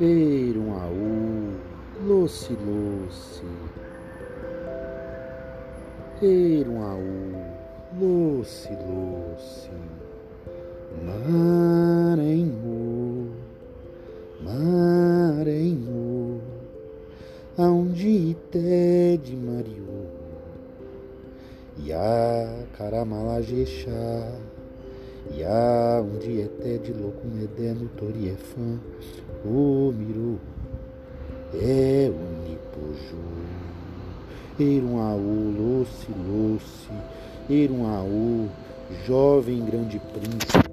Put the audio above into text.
Eirum aú, loce loce. Eirum aú, loce loce. Marenhô, Marenhô, aonde ité de Mariú, Ya Caramalajexá. Ya dia até de louco medeno toriefã o miru é o nipoju Erum aú loce loce Erum aú jovem grande príncipe